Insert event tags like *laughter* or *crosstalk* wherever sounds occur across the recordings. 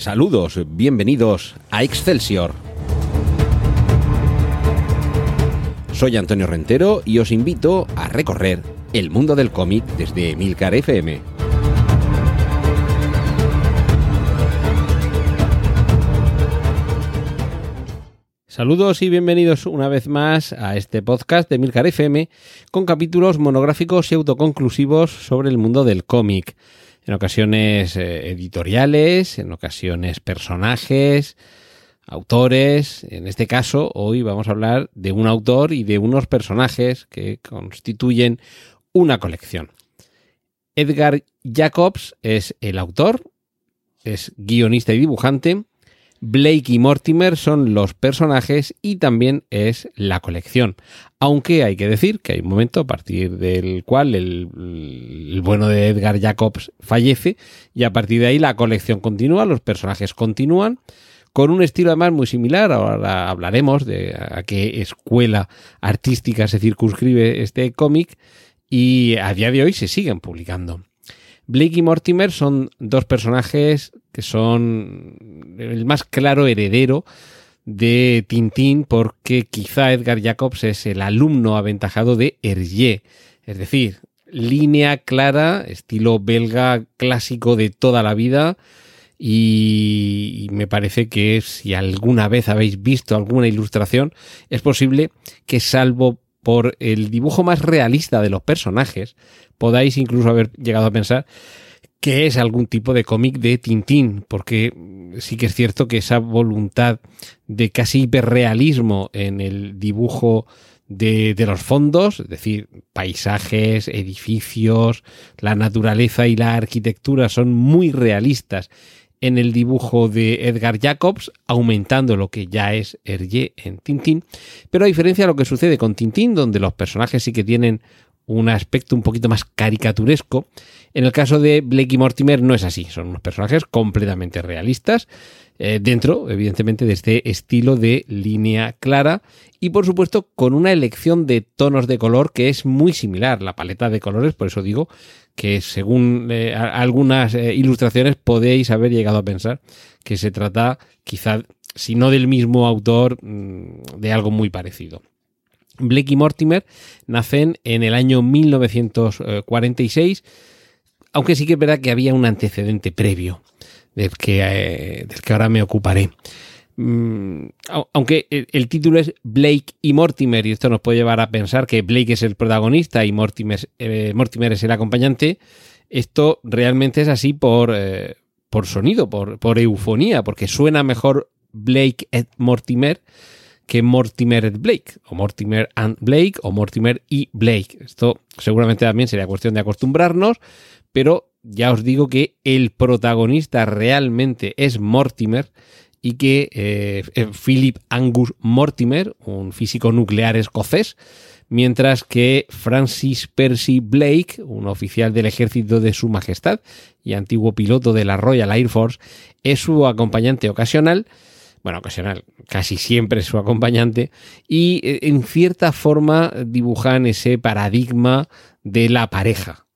Saludos, bienvenidos a Excelsior. Soy Antonio Rentero y os invito a recorrer el mundo del cómic desde Milcar FM. Saludos y bienvenidos una vez más a este podcast de Milcar FM con capítulos monográficos y autoconclusivos sobre el mundo del cómic. En ocasiones eh, editoriales, en ocasiones personajes, autores. En este caso, hoy vamos a hablar de un autor y de unos personajes que constituyen una colección. Edgar Jacobs es el autor, es guionista y dibujante Blake y Mortimer son los personajes y también es la colección. Aunque hay que decir que hay un momento a partir del cual el, bueno de Edgar Jacobs fallece y a partir de ahí la colección continúa, los personajes continúan con un estilo además muy similar. Ahora hablaremos de a qué escuela artística se circunscribe este cómic y a día de hoy se siguen publicando. Blake y Mortimer son dos personajes que son el más claro heredero de Tintín porque quizá Edgar Jacobs es el alumno aventajado de Hergé, es decir, línea clara, estilo belga clásico de toda la vida y me parece que si alguna vez habéis visto alguna ilustración es posible que salvo por el dibujo más realista de los personajes, podáis incluso haber llegado a pensar que es algún tipo de cómic de Tintín, porque sí que es cierto que esa voluntad de casi hiperrealismo en el dibujo de, de, los fondos, es decir, paisajes, edificios, la naturaleza y la arquitectura son muy realistas en el dibujo de Edgar Jacobs, aumentando lo que ya es Hergé en Tintín. Pero a diferencia de lo que sucede con Tintín, donde los personajes sí que tienen un aspecto un poquito más caricaturesco, en el caso de Blake y Mortimer no es así, son unos personajes completamente realistas, eh, dentro, evidentemente, de este estilo de línea clara y, por supuesto, con una elección de tonos de color que es muy similar, la paleta de colores, por eso digo que según eh, algunas eh, ilustraciones podéis haber llegado a pensar que se trata quizá, si no del mismo autor, mm, de algo muy parecido. Blake y Mortimer nacen en el año 1946, aunque sí que es verdad que había un antecedente previo del que, eh, del que ahora me ocuparé. Mm, aunque el, título es Blake y Mortimer, y esto nos puede llevar a pensar que Blake es el protagonista y Mortimer, eh, es el acompañante, esto realmente es así por, eh, por sonido, por, por eufonía, porque suena mejor Blake et Mortimer que Mortimer et Blake, o Mortimer and Blake, o Mortimer y Blake. Esto seguramente también sería cuestión de acostumbrarnos, pero ya os digo que el protagonista realmente es Mortimer y que eh, Philip Angus Mortimer, un físico nuclear escocés, mientras que Francis Percy Blake, un oficial del ejército de Su Majestad y antiguo piloto de la Royal Air Force, es su acompañante ocasional, bueno, ocasional, casi siempre es su acompañante, y eh, en cierta forma dibujan ese paradigma de la pareja.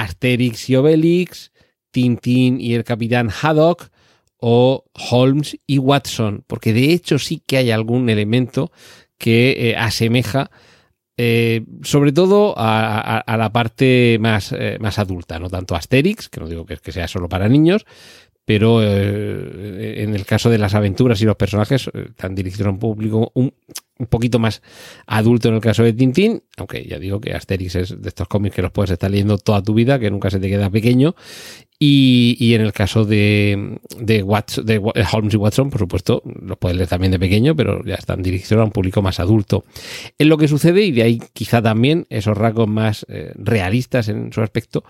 Asterix y Obelix, Tintín y el capitán Haddock, o Holmes y Watson, porque de hecho sí que hay algún elemento que eh, asemeja eh, sobre todo a, la parte más, eh, más adulta, no tanto Asterix, que no digo que, que sea solo para niños, pero en el caso de las aventuras y los personajes están dirigidos a un público un, poquito más adulto en el caso de Tintín, aunque ya digo que Asterix es de estos cómics que los puedes estar leyendo toda tu vida, que nunca se te queda pequeño. Y, en el caso de, de, Holmes y Watson, por supuesto, los puedes leer también de pequeño, pero ya están dirigidos a un público más adulto. Es lo que sucede, y de ahí quizá también esos rasgos más eh, realistas en su aspecto,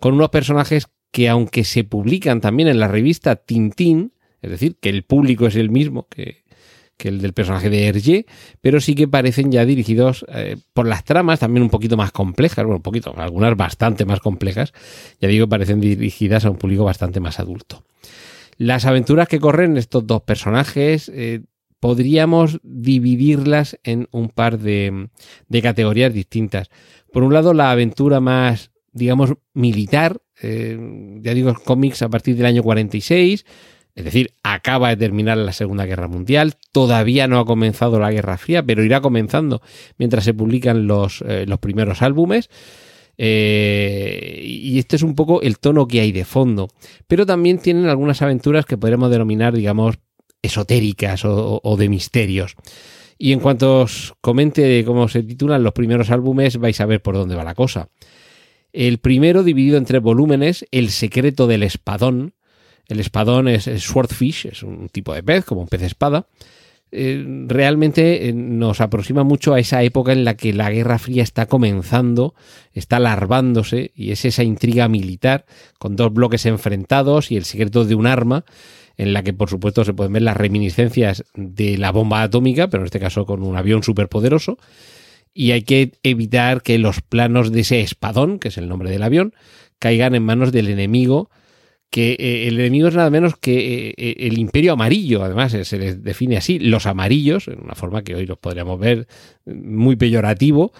con unos personajes que aunque se publican también en la revista Tintín, es decir, que el público es el mismo que, el del personaje de Hergé, pero sí que parecen ya dirigidos eh, por las tramas también un poquito más complejas, bueno, un poquito, algunas bastante más complejas, ya digo, parecen dirigidas a un público bastante más adulto. Las aventuras que corren estos dos personajes eh, podríamos dividirlas en un par de, categorías distintas. Por un lado, la aventura más, digamos, militar, eh, ya digo, cómics a partir del año 46, Es decir, acaba de terminar la Segunda Guerra Mundial, todavía no ha comenzado la Guerra Fría, pero irá comenzando mientras se publican los, eh, los primeros álbumes. Eh, y este es un poco el tono que hay de fondo. Pero también tienen algunas aventuras que podremos denominar, digamos, esotéricas o, o de misterios. Y en cuanto os comente cómo se titulan los primeros álbumes, vais a ver por dónde va la cosa. El primero, dividido en tres volúmenes, El secreto del espadón, el espadón es, swordfish, es un tipo de pez, como un pez espada. Eh, realmente eh, nos aproxima mucho a esa época en la que la Guerra Fría está comenzando, está larvándose y es esa intriga militar con dos bloques enfrentados y el secreto de un arma en la que por supuesto se pueden ver las reminiscencias de la bomba atómica, pero en este caso con un avión superpoderoso y hay que evitar que los planos de ese espadón, que es el nombre del avión, caigan en manos del enemigo que eh, el enemigo es nada menos que eh, eh, el imperio amarillo, además se les define así, los amarillos, en una forma que hoy los podríamos ver muy peyorativo,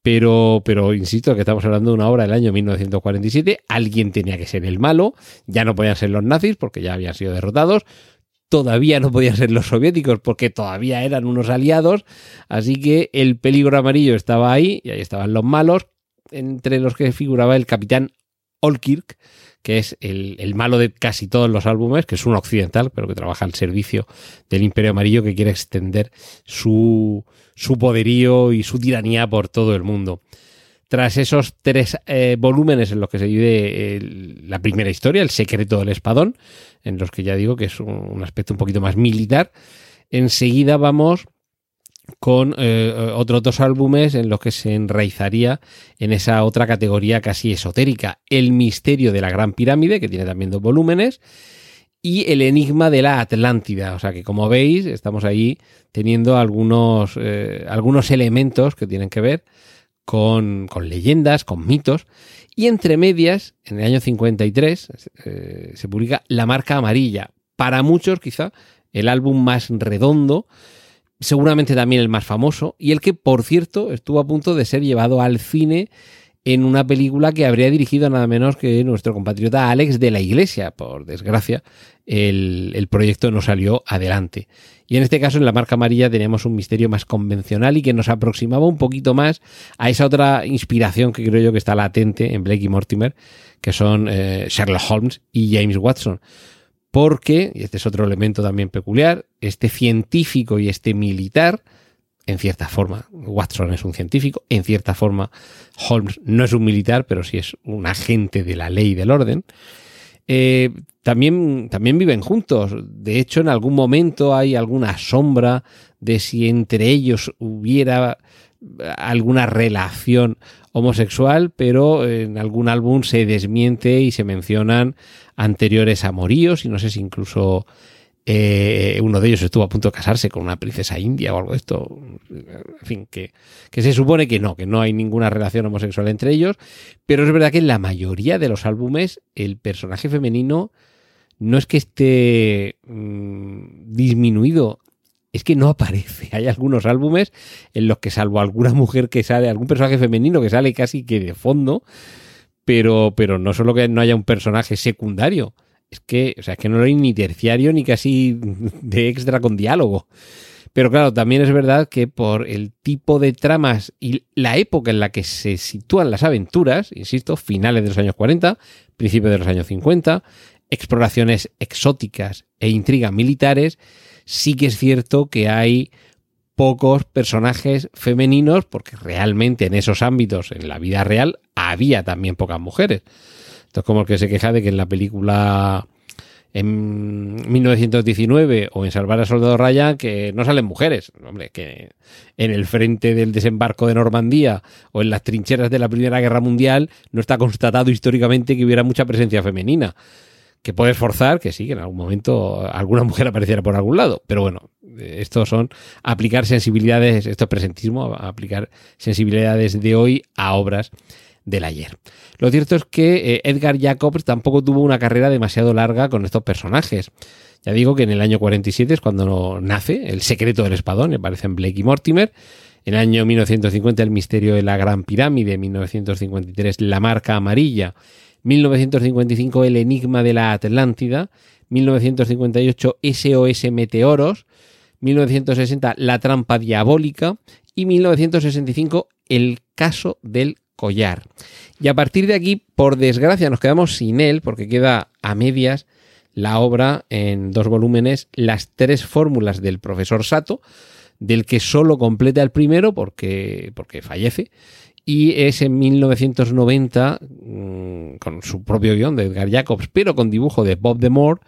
pero, pero insisto que estamos hablando de una obra del año 1947, alguien tenía que ser el malo, ya no podían ser los nazis porque ya habían sido derrotados, todavía no podían ser los soviéticos porque todavía eran unos aliados, así que el peligro amarillo estaba ahí y ahí estaban los malos, entre los que figuraba el capitán Olkirk, que es el, malo de casi todos los álbumes, que es un occidental, pero que trabaja al servicio del Imperio Amarillo, que quiere extender su, su poderío y su tiranía por todo el mundo. Tras esos tres eh, volúmenes en los que se vive la primera historia, El secreto del espadón, en los que ya digo que es un aspecto un poquito más militar, enseguida vamos con eh, otros dos álbumes en los que se enraizaría en esa otra categoría casi esotérica, El misterio de la Gran Pirámide, que tiene también dos volúmenes, y El enigma de la Atlántida. O sea que como veis, estamos ahí teniendo algunos, eh, algunos elementos que tienen que ver con, con, leyendas, con mitos. Y entre medias, en el año 53, eh, se publica La Marca Amarilla. Para muchos, quizá, el álbum más redondo seguramente también el más famoso, y el que, por cierto, estuvo a punto de ser llevado al cine en una película que habría dirigido nada menos que nuestro compatriota Alex de la Iglesia. Por desgracia, el, proyecto no salió adelante. Y en este caso, en la marca amarilla, teníamos un misterio más convencional y que nos aproximaba un poquito más a esa otra inspiración que creo yo que está latente en Blake y Mortimer, que son eh, Sherlock Holmes y James Watson porque, y este es otro elemento también peculiar, este científico y este militar, en cierta forma, Watson es un científico, en cierta forma, Holmes no es un militar, pero sí es un agente de la ley y del orden, eh, también, también viven juntos. De hecho, en algún momento hay alguna sombra de si entre ellos hubiera alguna relación homosexual, pero en algún álbum se desmiente y se mencionan anteriores amoríos y no sé si incluso eh, uno de ellos estuvo a punto de casarse con una princesa india o algo de esto. En fin, que, se supone que no, que no hay ninguna relación homosexual entre ellos, pero es verdad que en la mayoría de los álbumes el personaje femenino no es que esté mmm, disminuido, es que no aparece. *laughs* Hay algunos álbumes en los que salvo alguna mujer que sale, algún personaje femenino que sale casi que de fondo, pero, pero no solo que no haya un personaje secundario, es que, o sea, es que no hay ni terciario ni casi de extra con diálogo. Pero claro, también es verdad que por el tipo de tramas y la época en la que se sitúan las aventuras, insisto, finales de los años 40, principios de los años 50, exploraciones exóticas e intrigas militares, sí que es cierto que hay pocos personajes femeninos, porque realmente en esos ámbitos, en la vida real, había también pocas mujeres. Esto es como el que se queja de que en la película en 1919 o en Salvar a Soldado Ryan que no salen mujeres. Hombre, que en el frente del desembarco de Normandía o en las trincheras de la Primera Guerra Mundial no está constatado históricamente que hubiera mucha presencia femenina que puede forzar que sí, que en algún momento alguna mujer apareciera por algún lado. Pero bueno, estos son aplicar sensibilidades, esto es presentismo, aplicar sensibilidades de hoy a obras del ayer. Lo cierto es que eh, Edgar Jacobs tampoco tuvo una carrera demasiado larga con estos personajes. Ya digo que en el año 47 es cuando nace El secreto del espadón, aparecen Blake y Mortimer. En el año 1950 El misterio de la gran pirámide, 1953 La marca amarilla, 1955 El enigma de la Atlántida, 1958 SOS Meteoros, 1960 La trampa diabólica y 1965 El caso del collar. Y a partir de aquí, por desgracia, nos quedamos sin él porque queda a medias la obra en dos volúmenes, Las tres fórmulas del profesor Sato, del que solo completa el primero porque, porque fallece. Y es en 1990, mm, con su propio guion de Edgar Jacobs, pero con dibujo de Bob de Moore,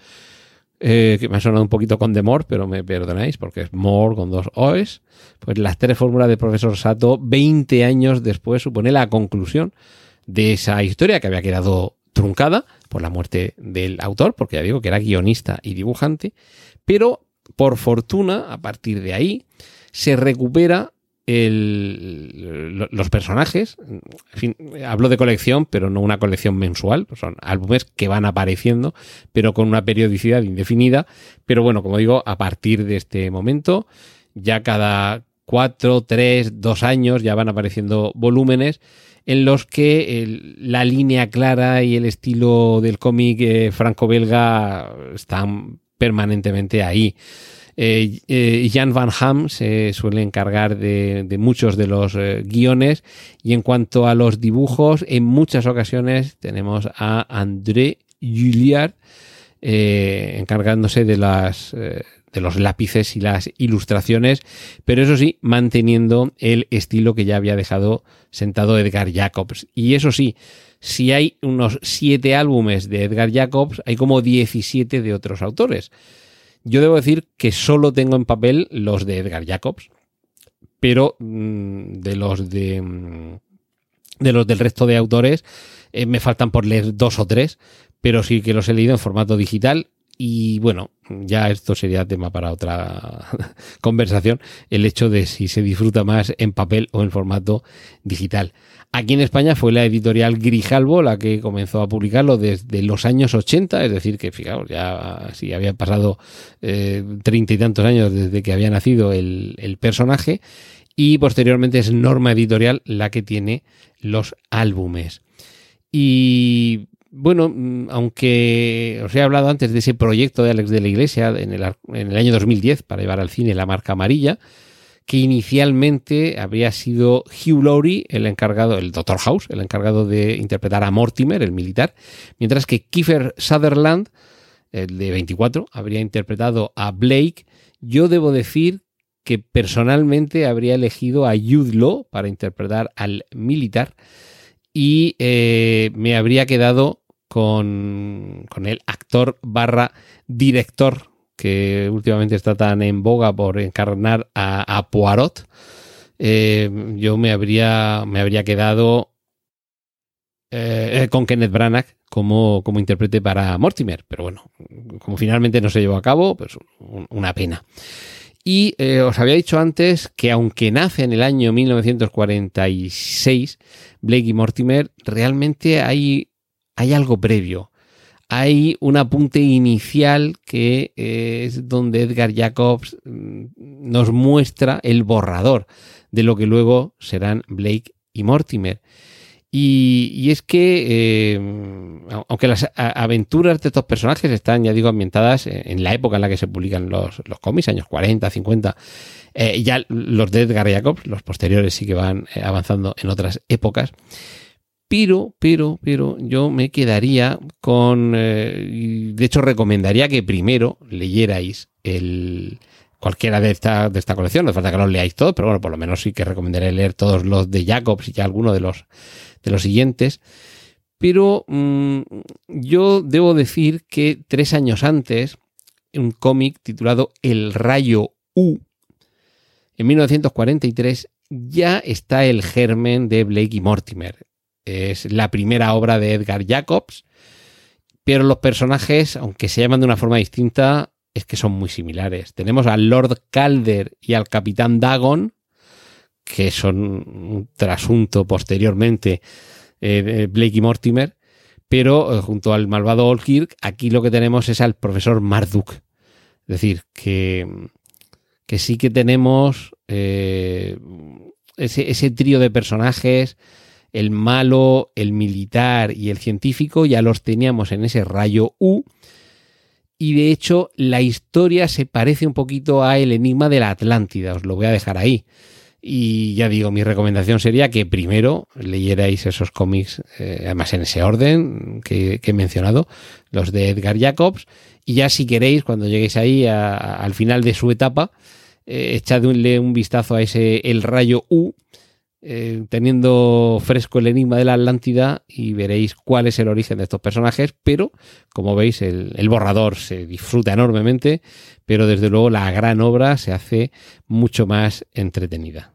eh, que me ha sonado un poquito con de Moore, pero me perdonáis porque es Moore con dos O's. Pues las tres fórmulas del profesor Sato, 20 años después, supone la conclusión de esa historia que había quedado truncada por la muerte del autor, porque ya digo que era guionista y dibujante, pero por fortuna, a partir de ahí, se recupera los personajes. Hablo de colección, pero no una colección mensual. Son álbumes que van apareciendo, pero con una periodicidad indefinida. Pero bueno, como digo, a partir de este momento, ya cada cuatro, tres, dos años ya van apareciendo volúmenes en los que la línea clara y el estilo del cómic eh, franco-belga están permanentemente ahí. Eh, eh, Jan Van Ham se suele encargar de, muchos de los guiones y en cuanto a los dibujos, en muchas ocasiones tenemos a André Julliard encargándose de las de los lápices y las ilustraciones, pero eso sí, manteniendo el estilo que ya había dejado sentado Edgar Jacobs. Y eso sí, si hay unos siete álbumes de Edgar Jacobs, hay como 17 de otros autores. Yo debo decir que solo tengo en papel los de Edgar Jacobs, pero mm, de los de, mm, de los del resto de autores eh, me faltan por leer dos o tres, pero sí que los he leído en formato digital y bueno, ya esto sería tema para otra *laughs* conversación, el hecho de si se disfruta más en papel o en formato digital. Aquí en España fue la editorial Grijalbo la que comenzó a publicarlo desde los años 80, es decir, que fijaos, ya si habían pasado eh, treinta y tantos años desde que había nacido el, el personaje, y posteriormente es Norma Editorial la que tiene los álbumes. Y bueno, mm, aunque os he hablado antes de ese proyecto de Alex de la Iglesia en el, año 2010 para llevar al cine la marca amarilla, que inicialmente habría sido Hugh Laurie, el encargado, el Dr. House, el encargado de interpretar a Mortimer, el militar, mientras que Kiefer Sutherland, el de 24, habría interpretado a Blake. Yo debo decir que personalmente habría elegido a Jude Law para interpretar al militar y eh, me habría quedado con, el actor barra director que últimamente está tan en boga por encarnar a, Poirot. Eh, yo me habría, me habría quedado eh, con Kenneth Branagh como, como intérprete para Mortimer, pero bueno, como finalmente no se llevó a cabo, pues una pena. Y eh, os había dicho antes que aunque nace en el año 1946, Blake y Mortimer, realmente hay, hay algo previo. Hay un apunte inicial que eh, es donde Edgar Jacobs mm, nos muestra el borrador de lo que luego serán Blake y Mortimer. Y, es que, eh, aunque las aventuras de estos personajes están, ya digo, ambientadas en la época en la que se publican los, los cómics, años 40, 50, eh, ya los de Edgar Jacobs, los posteriores sí que van eh, avanzando en otras épocas. Pero, pero, pero yo me quedaría con, de hecho recomendaría que primero leyerais el, cualquiera de esta, de esta colección, no hace falta que los leáis todos, pero bueno, por lo menos sí que recomendaré leer todos los de Jacobs y ya alguno de los de los siguientes. Pero mm, yo debo decir que tres años antes, un cómic titulado El Rayo U, en 1943, ya está el germen de Blake y Mortimer. Es la primera obra de Edgar Jacobs, pero los personajes, aunque se llaman de una forma distinta, es que son muy similares. Tenemos al Lord Calder y al Capitán Dagon, que son un trasunto posteriormente eh, Blake y Mortimer, pero eh, junto al malvado Olkirk, aquí lo que tenemos es al profesor Marduk. Es decir, que, que sí que tenemos eh, ese, ese trío de personajes, el malo, el militar y el científico, ya los teníamos en ese rayo U. y de hecho la historia se parece un poquito a El Enigma de la Atlántida, os lo voy a dejar ahí. Y ya digo, mi recomendación sería que primero leyerais esos cómics, eh, además en ese orden que, he mencionado, los de Edgar Jacobs, y ya si queréis, cuando lleguéis ahí al final de su etapa, eh, echadle un vistazo a ese El Rayo U, eh, teniendo fresco el enigma de la Atlántida y veréis cuál es el origen de estos personajes, pero como veis el, borrador se disfruta enormemente, pero desde luego la gran obra se hace mucho más entretenida.